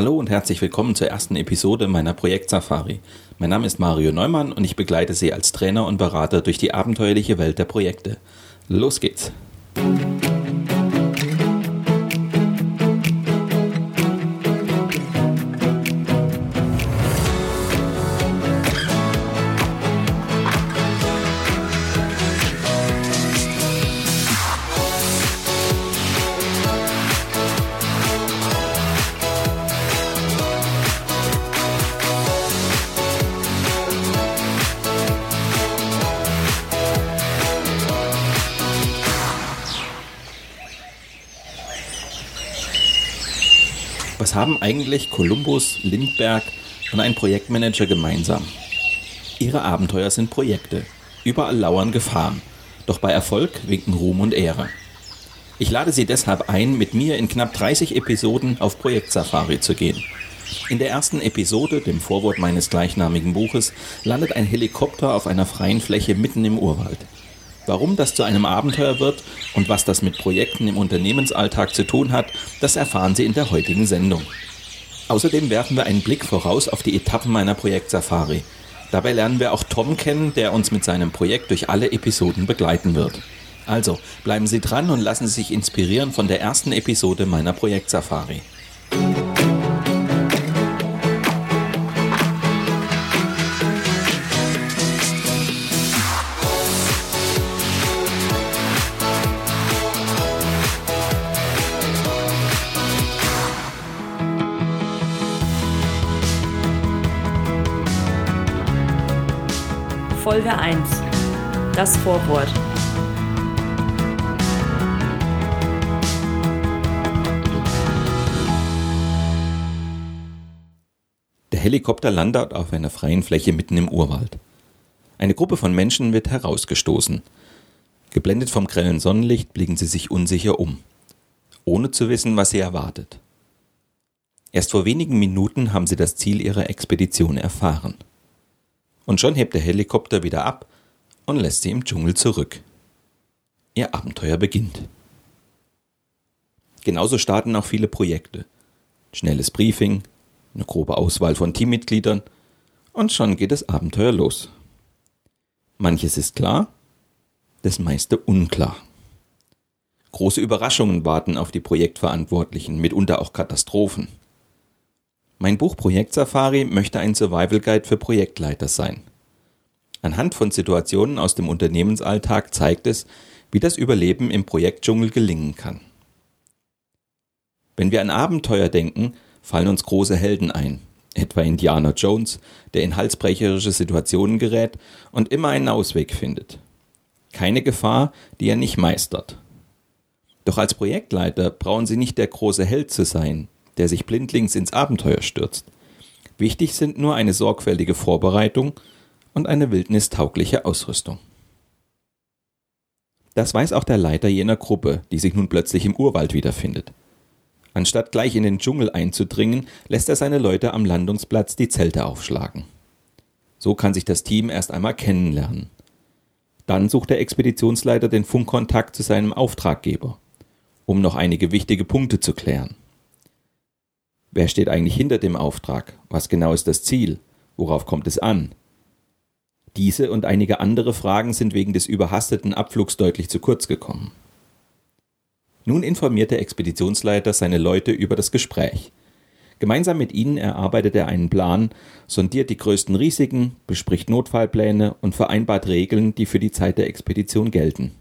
Hallo und herzlich willkommen zur ersten Episode meiner Projekt Safari. Mein Name ist Mario Neumann und ich begleite Sie als Trainer und Berater durch die abenteuerliche Welt der Projekte. Los geht's! Was eigentlich Kolumbus, Lindberg und ein Projektmanager gemeinsam? Ihre Abenteuer sind Projekte. Überall lauern Gefahren. Doch bei Erfolg winken Ruhm und Ehre. Ich lade Sie deshalb ein, mit mir in knapp 30 Episoden auf Projektsafari zu gehen. In der ersten Episode, dem Vorwort meines gleichnamigen Buches, landet ein Helikopter auf einer freien Fläche mitten im Urwald. Warum das zu einem Abenteuer wird und was das mit Projekten im Unternehmensalltag zu tun hat, das erfahren Sie in der heutigen Sendung. Außerdem werfen wir einen Blick voraus auf die Etappen meiner Projektsafari. Dabei lernen wir auch Tom kennen, der uns mit seinem Projekt durch alle Episoden begleiten wird. Also bleiben Sie dran und lassen Sie sich inspirieren von der ersten Episode meiner Projektsafari. Folge 1. Das Vorwort. Der Helikopter landet auf einer freien Fläche mitten im Urwald. Eine Gruppe von Menschen wird herausgestoßen. Geblendet vom grellen Sonnenlicht blicken sie sich unsicher um, ohne zu wissen, was sie erwartet. Erst vor wenigen Minuten haben sie das Ziel ihrer Expedition erfahren. Und schon hebt der Helikopter wieder ab und lässt sie im Dschungel zurück. Ihr Abenteuer beginnt. Genauso starten auch viele Projekte. Schnelles Briefing, eine grobe Auswahl von Teammitgliedern und schon geht das Abenteuer los. Manches ist klar, das meiste unklar. Große Überraschungen warten auf die Projektverantwortlichen, mitunter auch Katastrophen. Mein Buch Projekt Safari möchte ein Survival Guide für Projektleiter sein. Anhand von Situationen aus dem Unternehmensalltag zeigt es, wie das Überleben im Projektdschungel gelingen kann. Wenn wir an Abenteuer denken, fallen uns große Helden ein, etwa Indiana Jones, der in halsbrecherische Situationen gerät und immer einen Ausweg findet. Keine Gefahr, die er nicht meistert. Doch als Projektleiter brauchen Sie nicht der große Held zu sein, der sich blindlings ins Abenteuer stürzt. Wichtig sind nur eine sorgfältige Vorbereitung und eine wildnistaugliche Ausrüstung. Das weiß auch der Leiter jener Gruppe, die sich nun plötzlich im Urwald wiederfindet. Anstatt gleich in den Dschungel einzudringen, lässt er seine Leute am Landungsplatz die Zelte aufschlagen. So kann sich das Team erst einmal kennenlernen. Dann sucht der Expeditionsleiter den Funkkontakt zu seinem Auftraggeber, um noch einige wichtige Punkte zu klären. Wer steht eigentlich hinter dem Auftrag? Was genau ist das Ziel? Worauf kommt es an? Diese und einige andere Fragen sind wegen des überhasteten Abflugs deutlich zu kurz gekommen. Nun informiert der Expeditionsleiter seine Leute über das Gespräch. Gemeinsam mit ihnen erarbeitet er einen Plan, sondiert die größten Risiken, bespricht Notfallpläne und vereinbart Regeln, die für die Zeit der Expedition gelten.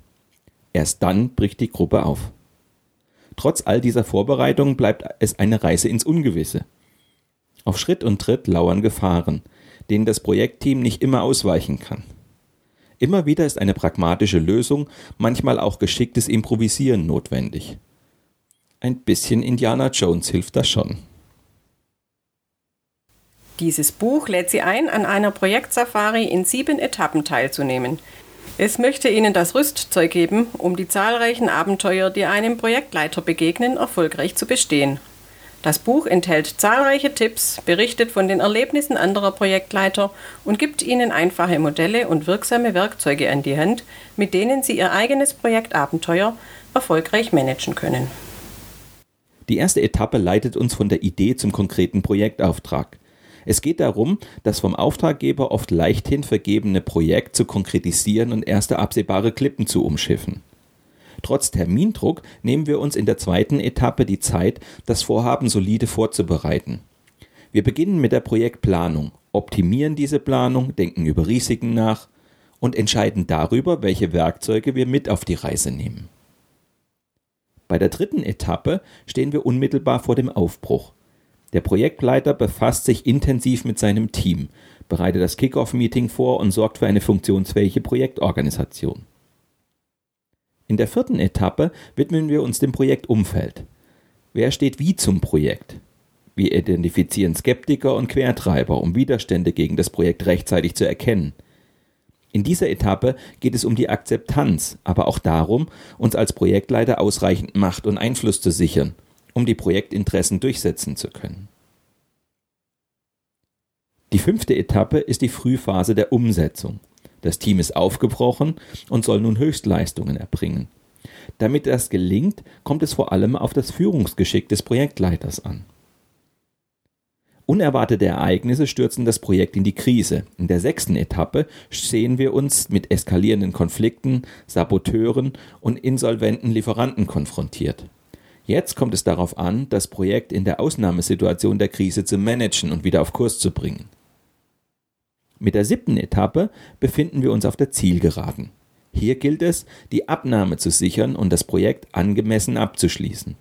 Erst dann bricht die Gruppe auf. Trotz all dieser Vorbereitungen bleibt es eine Reise ins Ungewisse. Auf Schritt und Tritt lauern Gefahren, denen das Projektteam nicht immer ausweichen kann. Immer wieder ist eine pragmatische Lösung, manchmal auch geschicktes Improvisieren notwendig. Ein bisschen Indiana Jones hilft da schon. Dieses Buch lädt Sie ein, an einer Projektsafari in sieben Etappen teilzunehmen. Es möchte Ihnen das Rüstzeug geben, um die zahlreichen Abenteuer, die einem Projektleiter begegnen, erfolgreich zu bestehen. Das Buch enthält zahlreiche Tipps, berichtet von den Erlebnissen anderer Projektleiter und gibt Ihnen einfache Modelle und wirksame Werkzeuge an die Hand, mit denen Sie Ihr eigenes Projektabenteuer erfolgreich managen können. Die erste Etappe leitet uns von der Idee zum konkreten Projektauftrag. Es geht darum, das vom Auftraggeber oft leichthin vergebene Projekt zu konkretisieren und erste absehbare Klippen zu umschiffen. Trotz Termindruck nehmen wir uns in der zweiten Etappe die Zeit, das Vorhaben solide vorzubereiten. Wir beginnen mit der Projektplanung, optimieren diese Planung, denken über Risiken nach und entscheiden darüber, welche Werkzeuge wir mit auf die Reise nehmen. Bei der dritten Etappe stehen wir unmittelbar vor dem Aufbruch. Der Projektleiter befasst sich intensiv mit seinem Team, bereitet das Kickoff-Meeting vor und sorgt für eine funktionsfähige Projektorganisation. In der vierten Etappe widmen wir uns dem Projektumfeld. Wer steht wie zum Projekt? Wir identifizieren Skeptiker und Quertreiber, um Widerstände gegen das Projekt rechtzeitig zu erkennen. In dieser Etappe geht es um die Akzeptanz, aber auch darum, uns als Projektleiter ausreichend Macht und Einfluss zu sichern, um die Projektinteressen durchsetzen zu können. Die fünfte Etappe ist die Frühphase der Umsetzung. Das Team ist aufgebrochen und soll nun Höchstleistungen erbringen. Damit das gelingt, kommt es vor allem auf das Führungsgeschick des Projektleiters an. Unerwartete Ereignisse stürzen das Projekt in die Krise. In der sechsten Etappe sehen wir uns mit eskalierenden Konflikten, Saboteuren und insolventen Lieferanten konfrontiert. Jetzt kommt es darauf an, das Projekt in der Ausnahmesituation der Krise zu managen und wieder auf Kurs zu bringen. Mit der siebten Etappe befinden wir uns auf der Zielgeraden. Hier gilt es, die Abnahme zu sichern und das Projekt angemessen abzuschließen.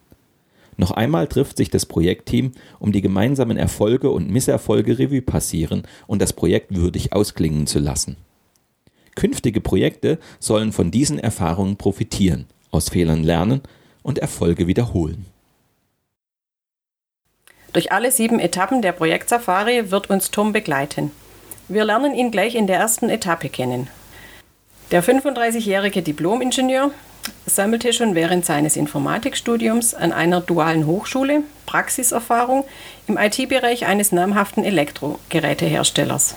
Noch einmal trifft sich das Projektteam, um die gemeinsamen Erfolge und Misserfolge Revue passieren und das Projekt würdig ausklingen zu lassen. Künftige Projekte sollen von diesen Erfahrungen profitieren, aus Fehlern lernen und Erfolge wiederholen. Durch alle sieben Etappen der Projektsafari wird uns Tom begleiten. Wir lernen ihn gleich in der ersten Etappe kennen. Der 35-jährige Diplomingenieur sammelte schon während seines Informatikstudiums an einer dualen Hochschule Praxiserfahrung im IT-Bereich eines namhaften Elektrogeräteherstellers.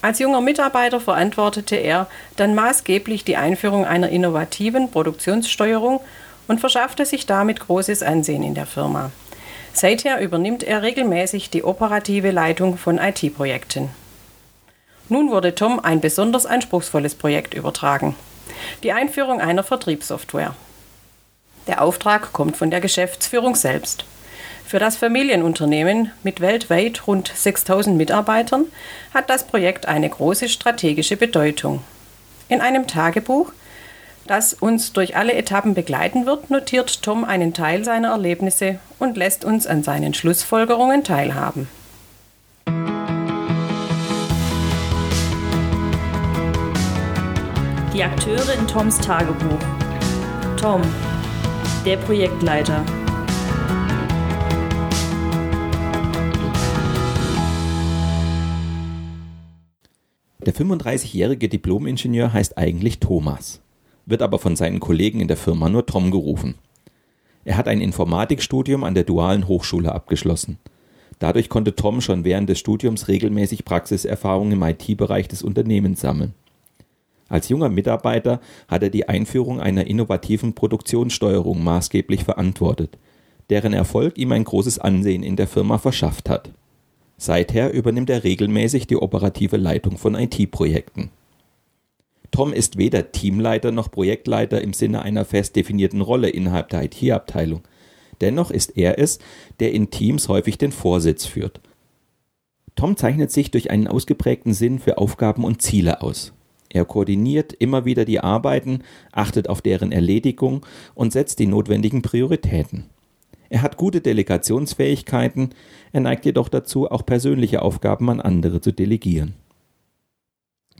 Als junger Mitarbeiter verantwortete er dann maßgeblich die Einführung einer innovativen Produktionssteuerung und verschaffte sich damit großes Ansehen in der Firma. Seither übernimmt er regelmäßig die operative Leitung von IT-Projekten. Nun wurde Tom ein besonders anspruchsvolles Projekt übertragen. Die Einführung einer Vertriebssoftware. Der Auftrag kommt von der Geschäftsführung selbst. Für das Familienunternehmen mit weltweit rund 6000 Mitarbeitern hat das Projekt eine große strategische Bedeutung. In einem Tagebuch, das uns durch alle Etappen begleiten wird, notiert Tom einen Teil seiner Erlebnisse und lässt uns an seinen Schlussfolgerungen teilhaben. Die Akteure in Toms Tagebuch. Tom, der Projektleiter. Der 35-jährige Diplomingenieur heißt eigentlich Thomas, wird aber von seinen Kollegen in der Firma nur Tom gerufen. Er hat ein Informatikstudium an der Dualen Hochschule abgeschlossen. Dadurch konnte Tom schon während des Studiums regelmäßig Praxiserfahrung im IT-Bereich des Unternehmens sammeln. Als junger Mitarbeiter hat er die Einführung einer innovativen Produktionssteuerung maßgeblich verantwortet, deren Erfolg ihm ein großes Ansehen in der Firma verschafft hat. Seither übernimmt er regelmäßig die operative Leitung von IT-Projekten. Tom ist weder Teamleiter noch Projektleiter im Sinne einer fest definierten Rolle innerhalb der IT-Abteilung. Dennoch ist er es, der in Teams häufig den Vorsitz führt. Tom zeichnet sich durch einen ausgeprägten Sinn für Aufgaben und Ziele aus. Er koordiniert immer wieder die Arbeiten, achtet auf deren Erledigung und setzt die notwendigen Prioritäten. Er hat gute Delegationsfähigkeiten, er neigt jedoch dazu, auch persönliche Aufgaben an andere zu delegieren.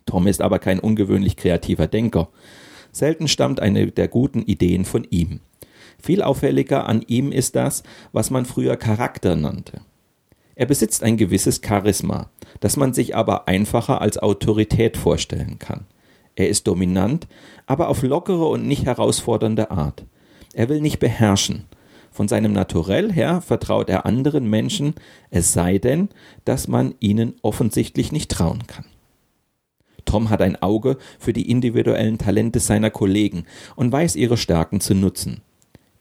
Tom ist aber kein ungewöhnlich kreativer Denker. Selten stammt eine der guten Ideen von ihm. Viel auffälliger an ihm ist das, was man früher Charakter nannte. Er besitzt ein gewisses Charisma, das man sich aber einfacher als Autorität vorstellen kann. Er ist dominant, aber auf lockere und nicht herausfordernde Art. Er will nicht beherrschen. Von seinem Naturell her vertraut er anderen Menschen, es sei denn, dass man ihnen offensichtlich nicht trauen kann. Tom hat ein Auge für die individuellen Talente seiner Kollegen und weiß ihre Stärken zu nutzen.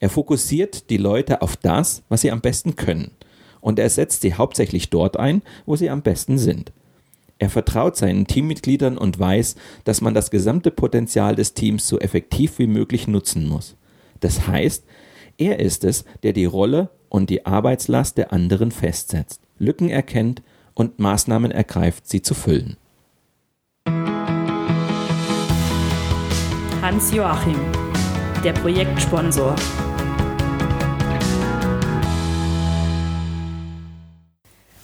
Er fokussiert die Leute auf das, was sie am besten können. Und er setzt sie hauptsächlich dort ein, wo sie am besten sind. Er vertraut seinen Teammitgliedern und weiß, dass man das gesamte Potenzial des Teams so effektiv wie möglich nutzen muss. Das heißt, er ist es, der die Rolle und die Arbeitslast der anderen festsetzt, Lücken erkennt und Maßnahmen ergreift, sie zu füllen. Hans Joachim, der Projektsponsor.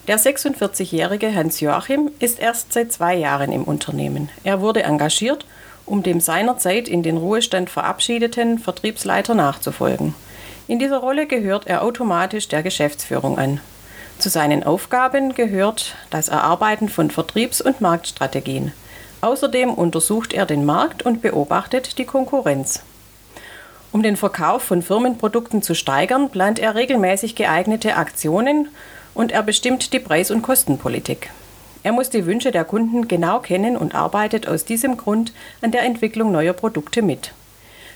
Der 46-jährige Hans Joachim ist erst seit zwei Jahren im Unternehmen. Er wurde engagiert, um dem seinerzeit in den Ruhestand verabschiedeten Vertriebsleiter nachzufolgen. In dieser Rolle gehört er automatisch der Geschäftsführung an. Zu seinen Aufgaben gehört das Erarbeiten von Vertriebs- und Marktstrategien. Außerdem untersucht er den Markt und beobachtet die Konkurrenz. Um den Verkauf von Firmenprodukten zu steigern, plant er regelmäßig geeignete Aktionen und er bestimmt die Preis- und Kostenpolitik. Er muss die Wünsche der Kunden genau kennen und arbeitet aus diesem Grund an der Entwicklung neuer Produkte mit.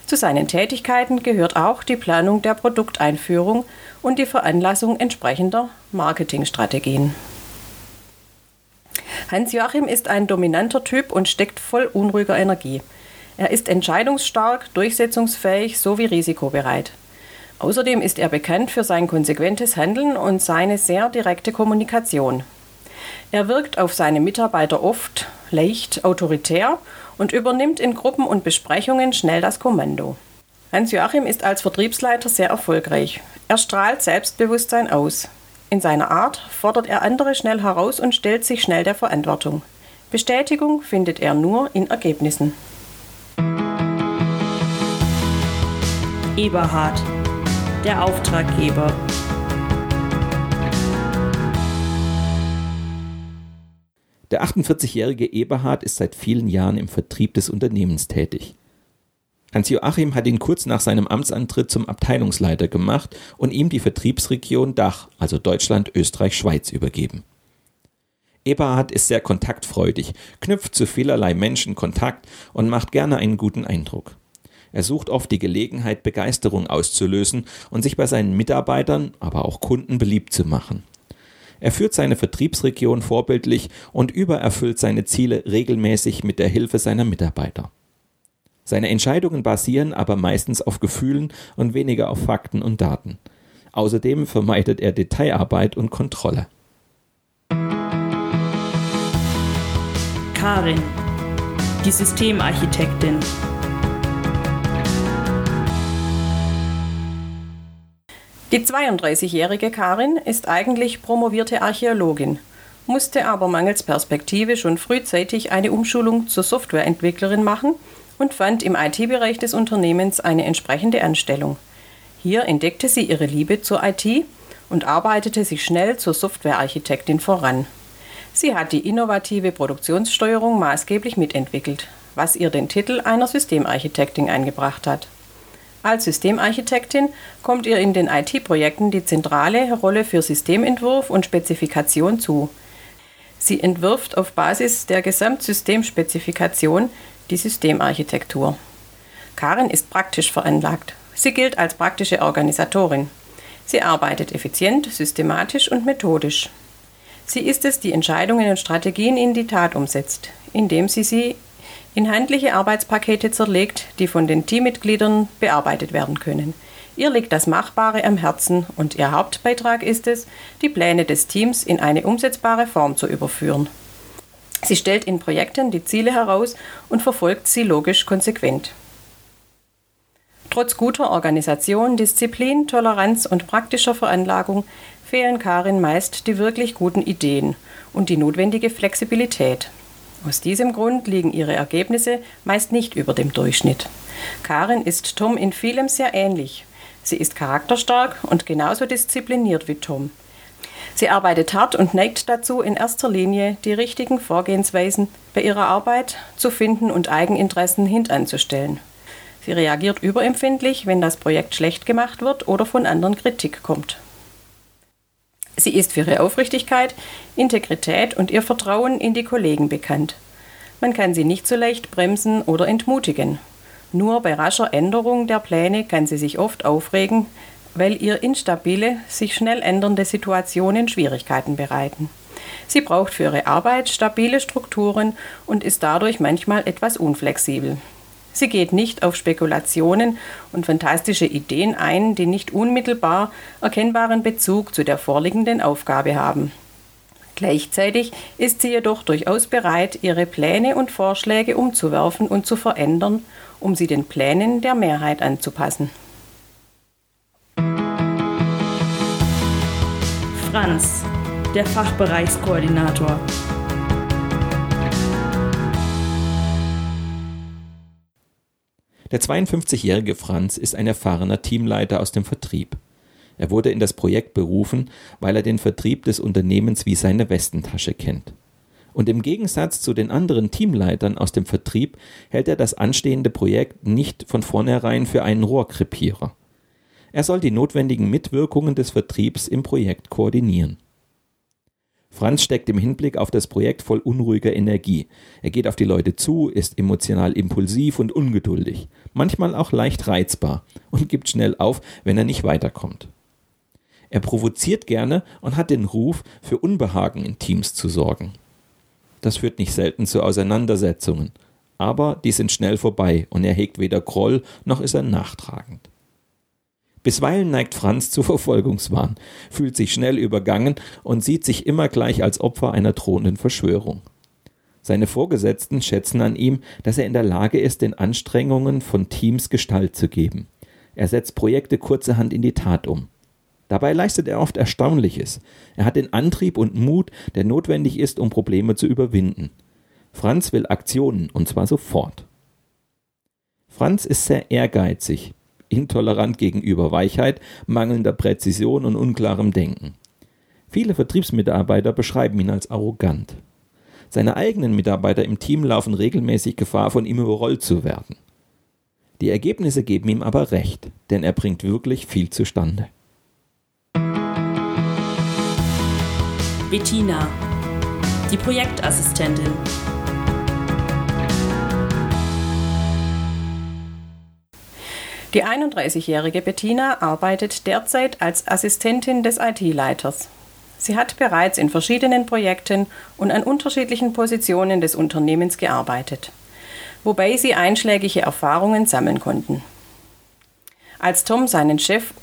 Zu seinen Tätigkeiten gehört auch die Planung der Produkteinführung und die Veranlassung entsprechender Marketingstrategien. Hans-Joachim ist ein dominanter Typ und steckt voll unruhiger Energie. Er ist entscheidungsstark, durchsetzungsfähig sowie risikobereit. Außerdem ist er bekannt für sein konsequentes Handeln und seine sehr direkte Kommunikation. Er wirkt auf seine Mitarbeiter oft leicht autoritär und übernimmt in Gruppen und Besprechungen schnell das Kommando. Hans-Joachim ist als Vertriebsleiter sehr erfolgreich. Er strahlt Selbstbewusstsein aus. In seiner Art fordert er andere schnell heraus und stellt sich schnell der Verantwortung. Bestätigung findet er nur in Ergebnissen. Eberhard, der Auftraggeber. Der 48-jährige Eberhard ist seit vielen Jahren im Vertrieb des Unternehmens tätig. Hans-Joachim hat ihn kurz nach seinem Amtsantritt zum Abteilungsleiter gemacht und ihm die Vertriebsregion Dach, also Deutschland, Österreich, Schweiz, übergeben. Eberhard ist sehr kontaktfreudig, knüpft zu vielerlei Menschen Kontakt und macht gerne einen guten Eindruck. Er sucht oft die Gelegenheit, Begeisterung auszulösen und sich bei seinen Mitarbeitern, aber auch Kunden beliebt zu machen. Er führt seine Vertriebsregion vorbildlich und übererfüllt seine Ziele regelmäßig mit der Hilfe seiner Mitarbeiter. Seine Entscheidungen basieren aber meistens auf Gefühlen und weniger auf Fakten und Daten. Außerdem vermeidet er Detailarbeit und Kontrolle. Karin, die Systemarchitektin. Die 32-jährige Karin ist eigentlich promovierte Archäologin, musste aber mangels Perspektive schon frühzeitig eine Umschulung zur Softwareentwicklerin machen und fand im IT-Bereich des Unternehmens eine entsprechende Anstellung. Hier entdeckte sie ihre Liebe zur IT und arbeitete sich schnell zur Softwarearchitektin voran. Sie hat die innovative Produktionssteuerung maßgeblich mitentwickelt, was ihr den Titel einer Systemarchitektin eingebracht hat. Als Systemarchitektin kommt ihr in den IT-Projekten die zentrale Rolle für Systementwurf und Spezifikation zu. Sie entwirft auf Basis der Gesamtsystemspezifikation die Systemarchitektur. Karin ist praktisch veranlagt. Sie gilt als praktische Organisatorin. Sie arbeitet effizient, systematisch und methodisch. Sie ist es, die Entscheidungen und Strategien in die Tat umsetzt, indem sie sie in handliche Arbeitspakete zerlegt, die von den Teammitgliedern bearbeitet werden können. Ihr liegt das Machbare am Herzen und ihr Hauptbeitrag ist es, die Pläne des Teams in eine umsetzbare Form zu überführen. Sie stellt in Projekten die Ziele heraus und verfolgt sie logisch konsequent. Trotz guter Organisation, Disziplin, Toleranz und praktischer Veranlagung fehlen Karin meist die wirklich guten Ideen und die notwendige Flexibilität. Aus diesem Grund liegen ihre Ergebnisse meist nicht über dem Durchschnitt. Karin ist Tom in vielem sehr ähnlich. Sie ist charakterstark und genauso diszipliniert wie Tom. Sie arbeitet hart und neigt dazu, in erster Linie die richtigen Vorgehensweisen bei ihrer Arbeit zu finden und Eigeninteressen hintanzustellen. Sie reagiert überempfindlich, wenn das Projekt schlecht gemacht wird oder von anderen Kritik kommt. Sie ist für ihre Aufrichtigkeit, Integrität und ihr Vertrauen in die Kollegen bekannt. Man kann sie nicht so leicht bremsen oder entmutigen. Nur bei rascher Änderung der Pläne kann sie sich oft aufregen, weil ihr instabile, sich schnell ändernde Situationen Schwierigkeiten bereiten. Sie braucht für ihre Arbeit stabile Strukturen und ist dadurch manchmal etwas unflexibel. Sie geht nicht auf Spekulationen und fantastische Ideen ein, die nicht unmittelbar erkennbaren Bezug zu der vorliegenden Aufgabe haben. Gleichzeitig ist sie jedoch durchaus bereit, ihre Pläne und Vorschläge umzuwerfen und zu verändern, um sie den Plänen der Mehrheit anzupassen. Franz, der Fachbereichskoordinator. Der 52-jährige Franz ist ein erfahrener Teamleiter aus dem Vertrieb. Er wurde in das Projekt berufen, weil er den Vertrieb des Unternehmens wie seine Westentasche kennt. Und im Gegensatz zu den anderen Teamleitern aus dem Vertrieb hält er das anstehende Projekt nicht von vornherein für einen Rohrkrepierer. Er soll die notwendigen Mitwirkungen des Vertriebs im Projekt koordinieren. Franz steckt im Hinblick auf das Projekt voll unruhiger Energie. Er geht auf die Leute zu, ist emotional impulsiv und ungeduldig, manchmal auch leicht reizbar und gibt schnell auf, wenn er nicht weiterkommt. Er provoziert gerne und hat den Ruf, für Unbehagen in Teams zu sorgen. Das führt nicht selten zu Auseinandersetzungen, aber die sind schnell vorbei und er hegt weder Groll noch ist er nachtragend. Bisweilen neigt Franz zu Verfolgungswahn, fühlt sich schnell übergangen und sieht sich immer gleich als Opfer einer drohenden Verschwörung. Seine Vorgesetzten schätzen an ihm, dass er in der Lage ist, den Anstrengungen von Teams Gestalt zu geben. Er setzt Projekte kurzerhand in die Tat um. Dabei leistet er oft Erstaunliches. Er hat den Antrieb und Mut, der notwendig ist, um Probleme zu überwinden. Franz will Aktionen, und zwar sofort. Franz ist sehr ehrgeizig, intolerant gegenüber Weichheit, mangelnder Präzision und unklarem Denken. Viele Vertriebsmitarbeiter beschreiben ihn als arrogant. Seine eigenen Mitarbeiter im Team laufen regelmäßig Gefahr, von ihm überrollt zu werden. Die Ergebnisse geben ihm aber recht, denn er bringt wirklich viel zustande. Bettina, die Projektassistentin. Die 31-jährige Bettina arbeitet derzeit als Assistentin des IT-Leiters. Sie hat bereits in verschiedenen Projekten und an unterschiedlichen Positionen des Unternehmens gearbeitet, wobei sie einschlägige Erfahrungen sammeln konnten. Als Tom seinen Chef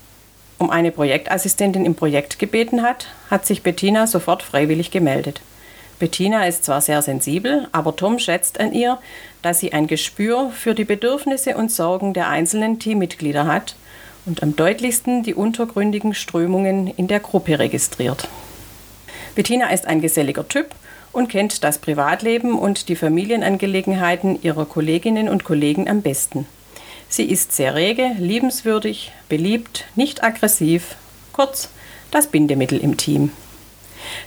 um eine Projektassistentin im Projekt gebeten hat, hat sich Bettina sofort freiwillig gemeldet. Bettina ist zwar sehr sensibel, aber Tom schätzt an ihr, dass sie ein Gespür für die Bedürfnisse und Sorgen der einzelnen Teammitglieder hat und am deutlichsten die untergründigen Strömungen in der Gruppe registriert. Bettina ist ein geselliger Typ und kennt das Privatleben und die Familienangelegenheiten ihrer Kolleginnen und Kollegen am besten. Sie ist sehr rege, liebenswürdig, beliebt, nicht aggressiv, kurz das Bindemittel im Team.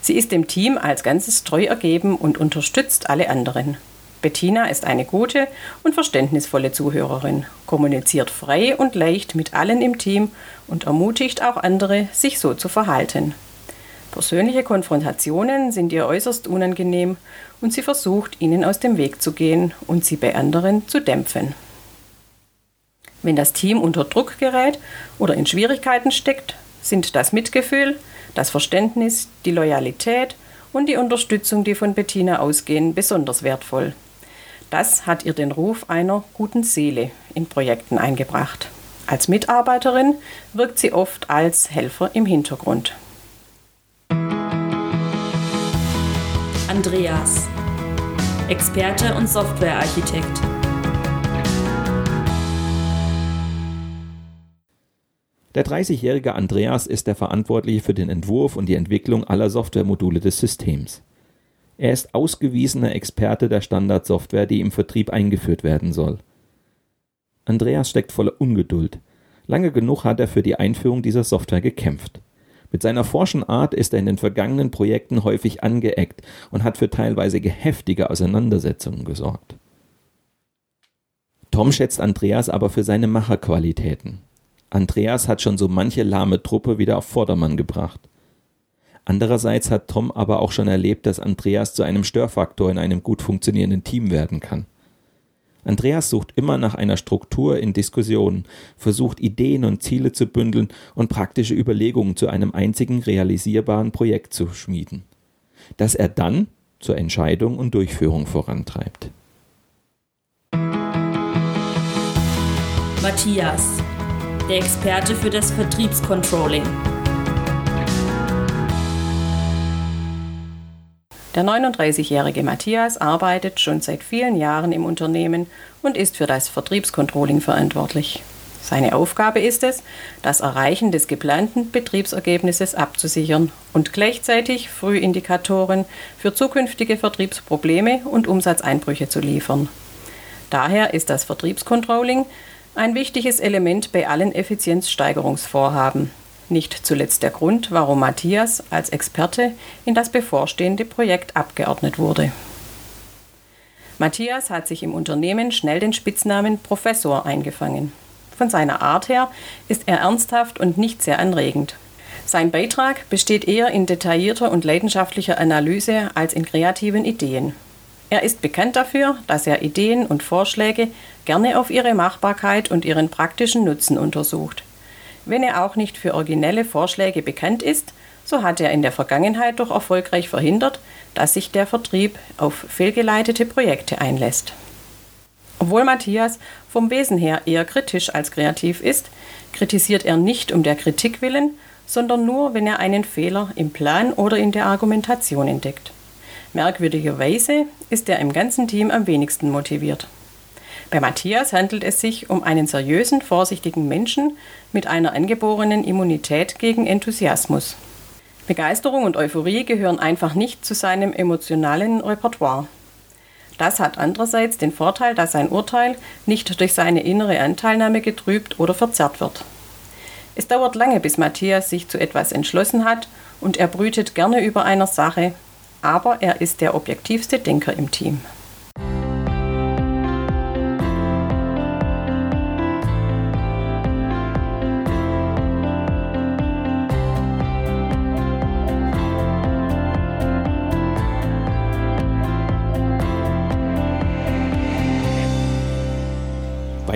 Sie ist dem Team als Ganzes treu ergeben und unterstützt alle anderen. Bettina ist eine gute und verständnisvolle Zuhörerin, kommuniziert frei und leicht mit allen im Team und ermutigt auch andere, sich so zu verhalten. Persönliche Konfrontationen sind ihr äußerst unangenehm und sie versucht, ihnen aus dem Weg zu gehen und sie bei anderen zu dämpfen. Wenn das Team unter Druck gerät oder in Schwierigkeiten steckt, sind das Mitgefühl, das Verständnis, die Loyalität und die Unterstützung, die von Bettina ausgehen, besonders wertvoll. Das hat ihr den Ruf einer guten Seele in Projekten eingebracht. Als Mitarbeiterin wirkt sie oft als Helfer im Hintergrund. Andreas, Experte und Softwarearchitekt. Der 30-jährige Andreas ist der Verantwortliche für den Entwurf und die Entwicklung aller Softwaremodule des Systems. Er ist ausgewiesener Experte der Standardsoftware, die im Vertrieb eingeführt werden soll. Andreas steckt voller Ungeduld. Lange genug hat er für die Einführung dieser Software gekämpft. Mit seiner forschen Art ist er in den vergangenen Projekten häufig angeeckt und hat für teilweise heftige Auseinandersetzungen gesorgt. Tom schätzt Andreas aber für seine Macherqualitäten. Andreas hat schon so manche lahme Truppe wieder auf Vordermann gebracht. Andererseits hat Tom aber auch schon erlebt, dass Andreas zu einem Störfaktor in einem gut funktionierenden Team werden kann. Andreas sucht immer nach einer Struktur in Diskussionen, versucht Ideen und Ziele zu bündeln und praktische Überlegungen zu einem einzigen realisierbaren Projekt zu schmieden, das er dann zur Entscheidung und Durchführung vorantreibt. Matthias, der Experte für das Vertriebscontrolling. Der 39-jährige Matthias arbeitet schon seit vielen Jahren im Unternehmen und ist für das Vertriebscontrolling verantwortlich. Seine Aufgabe ist es, das Erreichen des geplanten Betriebsergebnisses abzusichern und gleichzeitig Frühindikatoren für zukünftige Vertriebsprobleme und Umsatzeinbrüche zu liefern. Daher ist das Vertriebscontrolling ein wichtiges Element bei allen Effizienzsteigerungsvorhaben, nicht zuletzt der Grund, warum Matthias als Experte in das bevorstehende Projekt abgeordnet wurde. Matthias hat sich im Unternehmen schnell den Spitznamen Professor eingefangen. Von seiner Art her ist er ernsthaft und nicht sehr anregend. Sein Beitrag besteht eher in detaillierter und leidenschaftlicher Analyse als in kreativen Ideen. Er ist bekannt dafür, dass er Ideen und Vorschläge gerne auf ihre Machbarkeit und ihren praktischen Nutzen untersucht. Wenn er auch nicht für originelle Vorschläge bekannt ist, so hat er in der Vergangenheit doch erfolgreich verhindert, dass sich der Vertrieb auf fehlgeleitete Projekte einlässt. Obwohl Matthias vom Wesen her eher kritisch als kreativ ist, kritisiert er nicht um der Kritik willen, sondern nur, wenn er einen Fehler im Plan oder in der Argumentation entdeckt. Merkwürdigerweise ist er im ganzen Team am wenigsten motiviert. Bei Matthias handelt es sich um einen seriösen, vorsichtigen Menschen mit einer angeborenen Immunität gegen Enthusiasmus. Begeisterung und Euphorie gehören einfach nicht zu seinem emotionalen Repertoire. Das hat andererseits den Vorteil, dass sein Urteil nicht durch seine innere Anteilnahme getrübt oder verzerrt wird. Es dauert lange, bis Matthias sich zu etwas entschlossen hat und er brütet gerne über einer Sache, aber er ist der objektivste Denker im Team.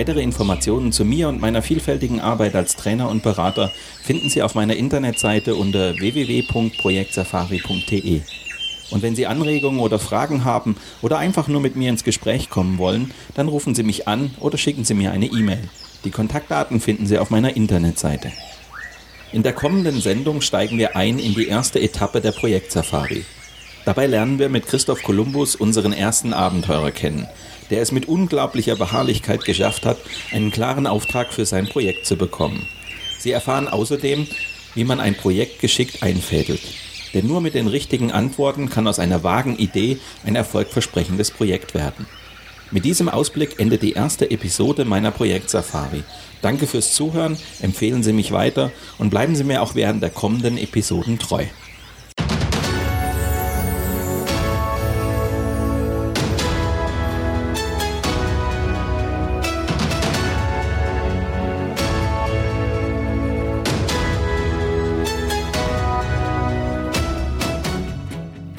Weitere Informationen zu mir und meiner vielfältigen Arbeit als Trainer und Berater finden Sie auf meiner Internetseite unter www.projektsafari.de. Und wenn Sie Anregungen oder Fragen haben oder einfach nur mit mir ins Gespräch kommen wollen, dann rufen Sie mich an oder schicken Sie mir eine E-Mail. Die Kontaktdaten finden Sie auf meiner Internetseite. In der kommenden Sendung steigen wir ein in die erste Etappe der Projektsafari. Dabei lernen wir mit Christoph Kolumbus unseren ersten Abenteurer kennen, der es mit unglaublicher Beharrlichkeit geschafft hat, einen klaren Auftrag für sein Projekt zu bekommen. Sie erfahren außerdem, wie man ein Projekt geschickt einfädelt. Denn nur mit den richtigen Antworten kann aus einer vagen Idee ein erfolgversprechendes Projekt werden. Mit diesem Ausblick endet die erste Episode meiner Projektsafari. Danke fürs Zuhören, empfehlen Sie mich weiter und bleiben Sie mir auch während der kommenden Episoden treu.